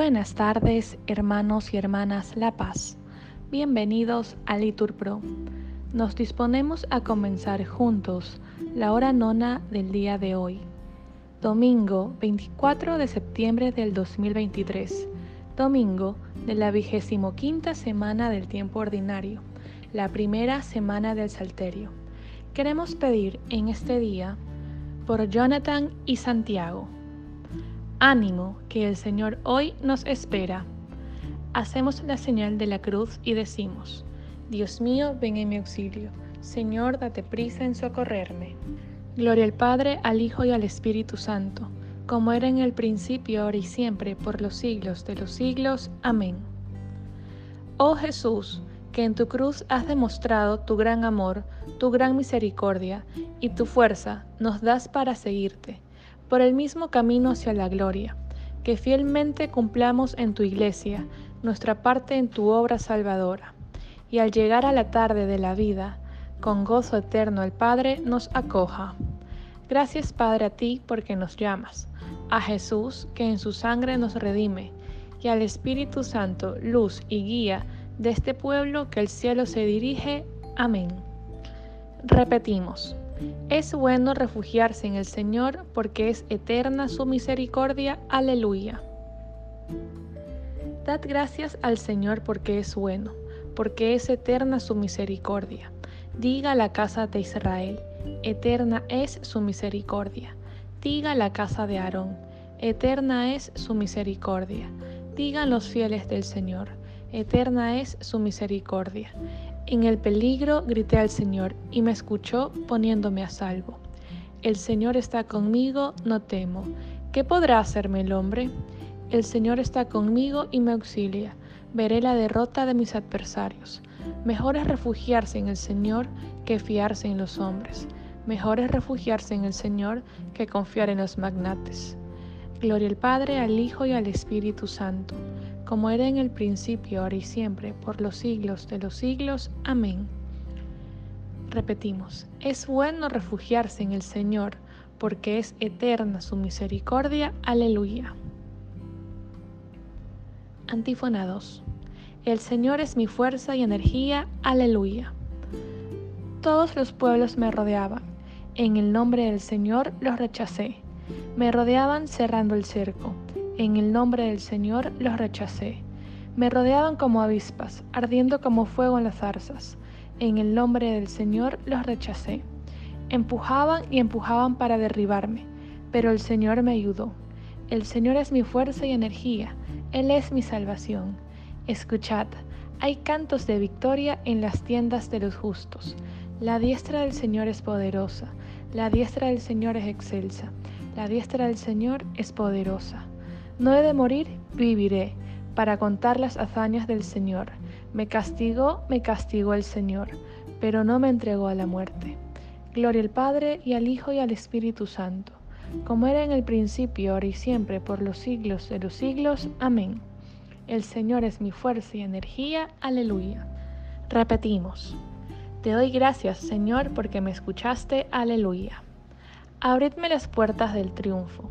Buenas tardes, hermanos y hermanas La Paz. Bienvenidos a Litur Pro. Nos disponemos a comenzar juntos la hora nona del día de hoy, domingo 24 de septiembre del 2023, domingo de la vigésimo quinta semana del tiempo ordinario, la primera semana del Salterio. Queremos pedir en este día por Jonathan y Santiago Ánimo, que el Señor hoy nos espera. Hacemos la señal de la cruz y decimos, Dios mío, ven en mi auxilio. Señor, date prisa en socorrerme. Gloria al Padre, al Hijo y al Espíritu Santo, como era en el principio, ahora y siempre, por los siglos de los siglos. Amén. Oh Jesús, que en tu cruz has demostrado tu gran amor, tu gran misericordia y tu fuerza, nos das para seguirte por el mismo camino hacia la gloria, que fielmente cumplamos en tu iglesia nuestra parte en tu obra salvadora, y al llegar a la tarde de la vida, con gozo eterno el Padre nos acoja. Gracias Padre a ti porque nos llamas, a Jesús que en su sangre nos redime, y al Espíritu Santo, luz y guía de este pueblo que el cielo se dirige. Amén. Repetimos. Es bueno refugiarse en el Señor porque es eterna su misericordia. Aleluya. Dad gracias al Señor porque es bueno, porque es eterna su misericordia. Diga la casa de Israel, eterna es su misericordia. Diga la casa de Aarón, eterna es su misericordia. Digan los fieles del Señor, eterna es su misericordia. En el peligro grité al Señor y me escuchó poniéndome a salvo. El Señor está conmigo, no temo. ¿Qué podrá hacerme el hombre? El Señor está conmigo y me auxilia. Veré la derrota de mis adversarios. Mejor es refugiarse en el Señor que fiarse en los hombres. Mejor es refugiarse en el Señor que confiar en los magnates. Gloria al Padre, al Hijo y al Espíritu Santo como era en el principio, ahora y siempre, por los siglos de los siglos. Amén. Repetimos, es bueno refugiarse en el Señor, porque es eterna su misericordia. Aleluya. Antífona 2. El Señor es mi fuerza y energía. Aleluya. Todos los pueblos me rodeaban. En el nombre del Señor los rechacé. Me rodeaban cerrando el cerco. En el nombre del Señor los rechacé. Me rodeaban como avispas, ardiendo como fuego en las zarzas. En el nombre del Señor los rechacé. Empujaban y empujaban para derribarme, pero el Señor me ayudó. El Señor es mi fuerza y energía, Él es mi salvación. Escuchad, hay cantos de victoria en las tiendas de los justos. La diestra del Señor es poderosa, la diestra del Señor es excelsa, la diestra del Señor es poderosa. No he de morir, viviré, para contar las hazañas del Señor. Me castigó, me castigó el Señor, pero no me entregó a la muerte. Gloria al Padre y al Hijo y al Espíritu Santo, como era en el principio, ahora y siempre, por los siglos de los siglos. Amén. El Señor es mi fuerza y energía. Aleluya. Repetimos. Te doy gracias, Señor, porque me escuchaste. Aleluya. Abridme las puertas del triunfo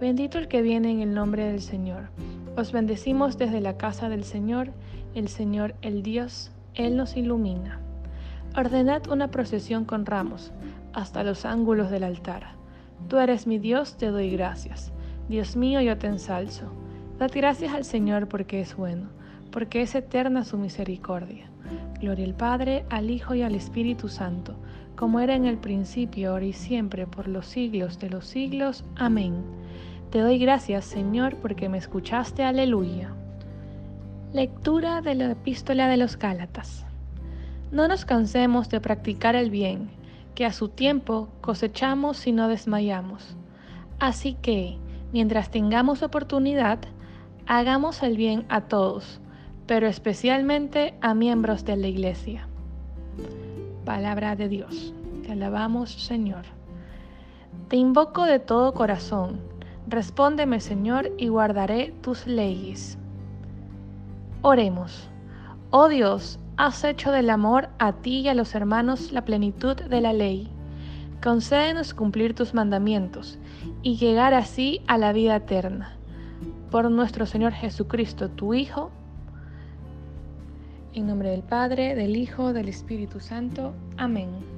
Bendito el que viene en el nombre del Señor. Os bendecimos desde la casa del Señor, el Señor, el Dios, Él nos ilumina. Ordenad una procesión con ramos hasta los ángulos del altar. Tú eres mi Dios, te doy gracias. Dios mío, yo te ensalzo. Dad gracias al Señor porque es bueno, porque es eterna su misericordia. Gloria al Padre, al Hijo y al Espíritu Santo, como era en el principio, ahora y siempre, por los siglos de los siglos. Amén. Te doy gracias, Señor, porque me escuchaste. Aleluya. Lectura de la epístola de los Gálatas. No nos cansemos de practicar el bien, que a su tiempo cosechamos si no desmayamos. Así que, mientras tengamos oportunidad, Hagamos el bien a todos, pero especialmente a miembros de la Iglesia. Palabra de Dios. Te alabamos, Señor. Te invoco de todo corazón. Respóndeme, Señor, y guardaré tus leyes. Oremos. Oh Dios, has hecho del amor a ti y a los hermanos la plenitud de la ley. Concédenos cumplir tus mandamientos y llegar así a la vida eterna. Por nuestro Señor Jesucristo, tu Hijo. En nombre del Padre, del Hijo, del Espíritu Santo. Amén.